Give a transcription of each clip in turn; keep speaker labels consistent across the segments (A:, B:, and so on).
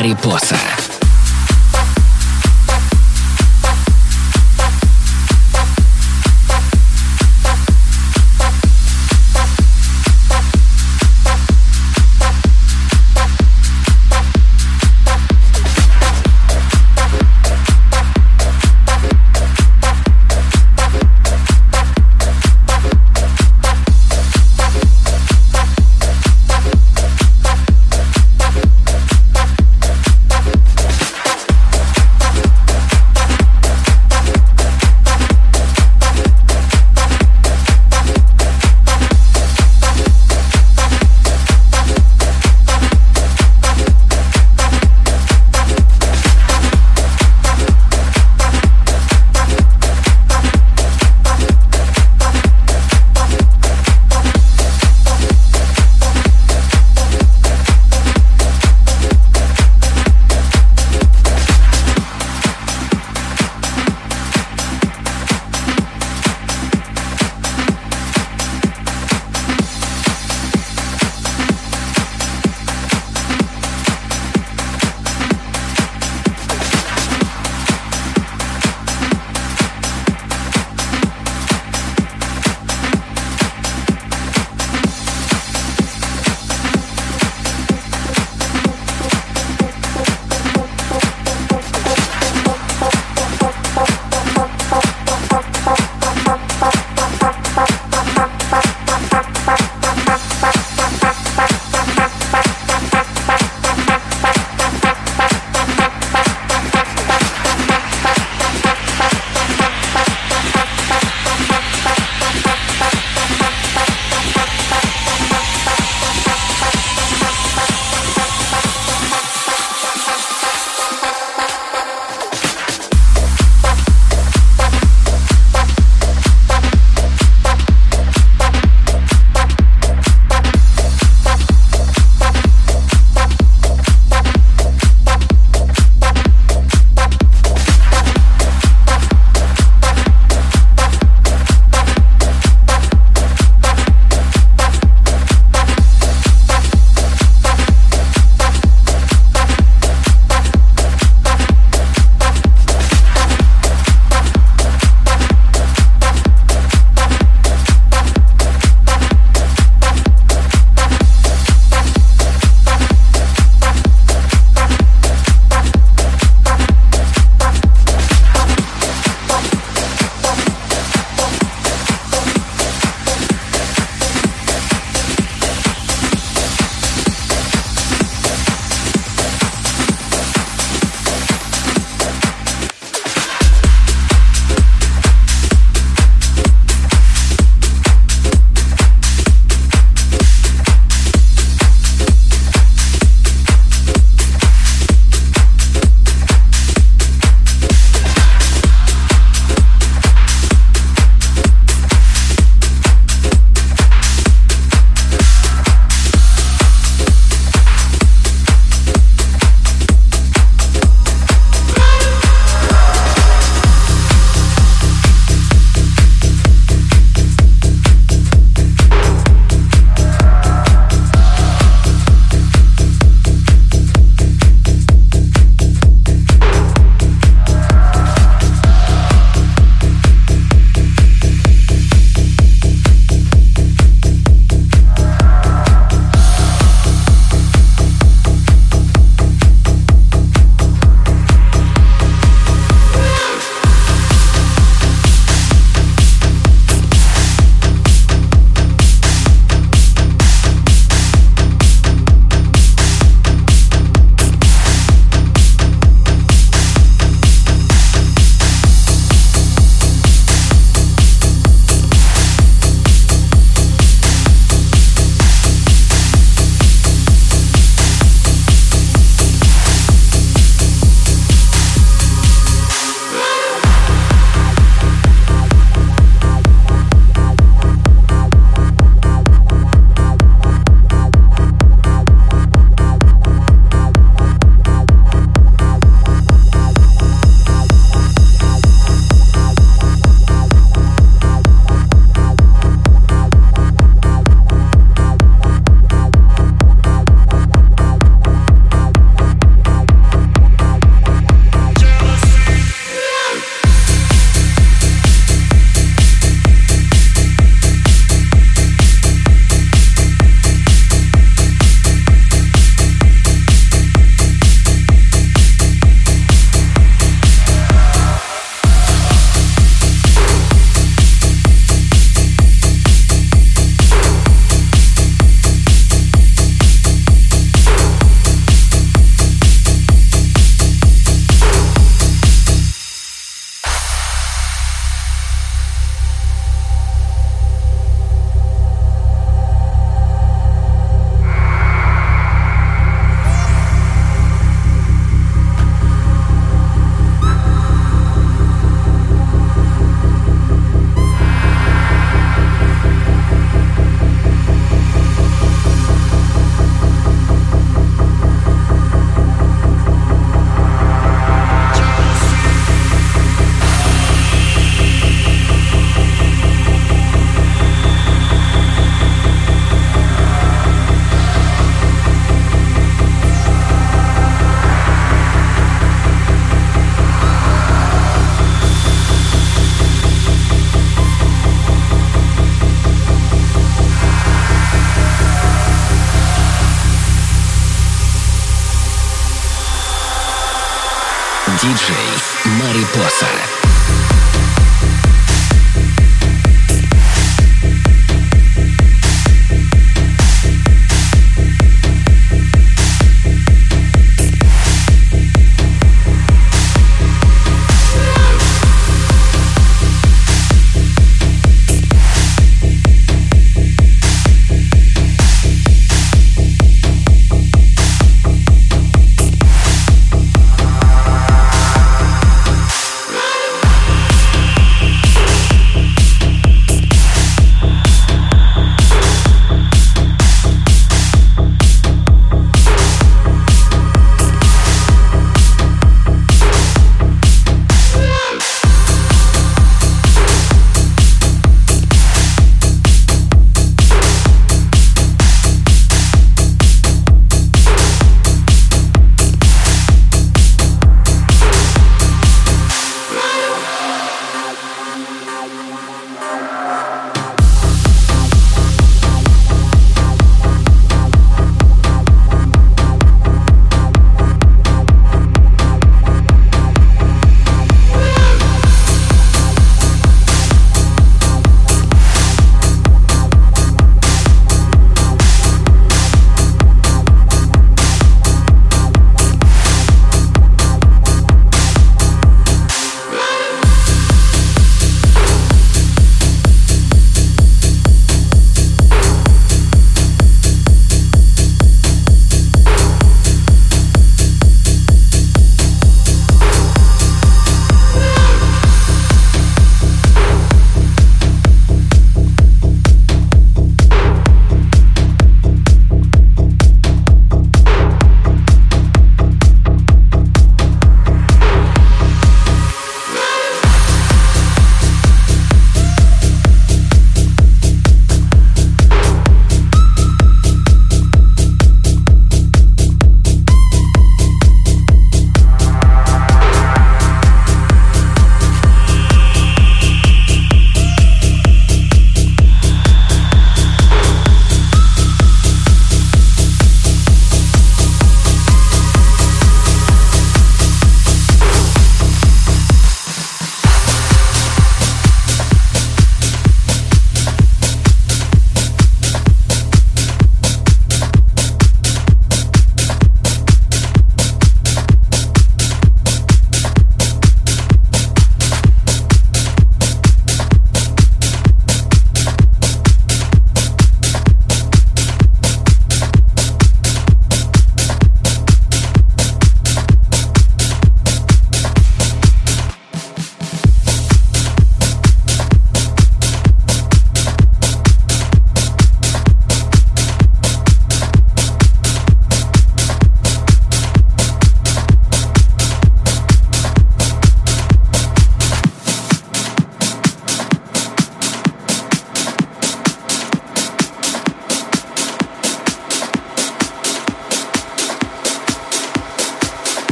A: Марипоса.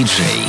A: DJ.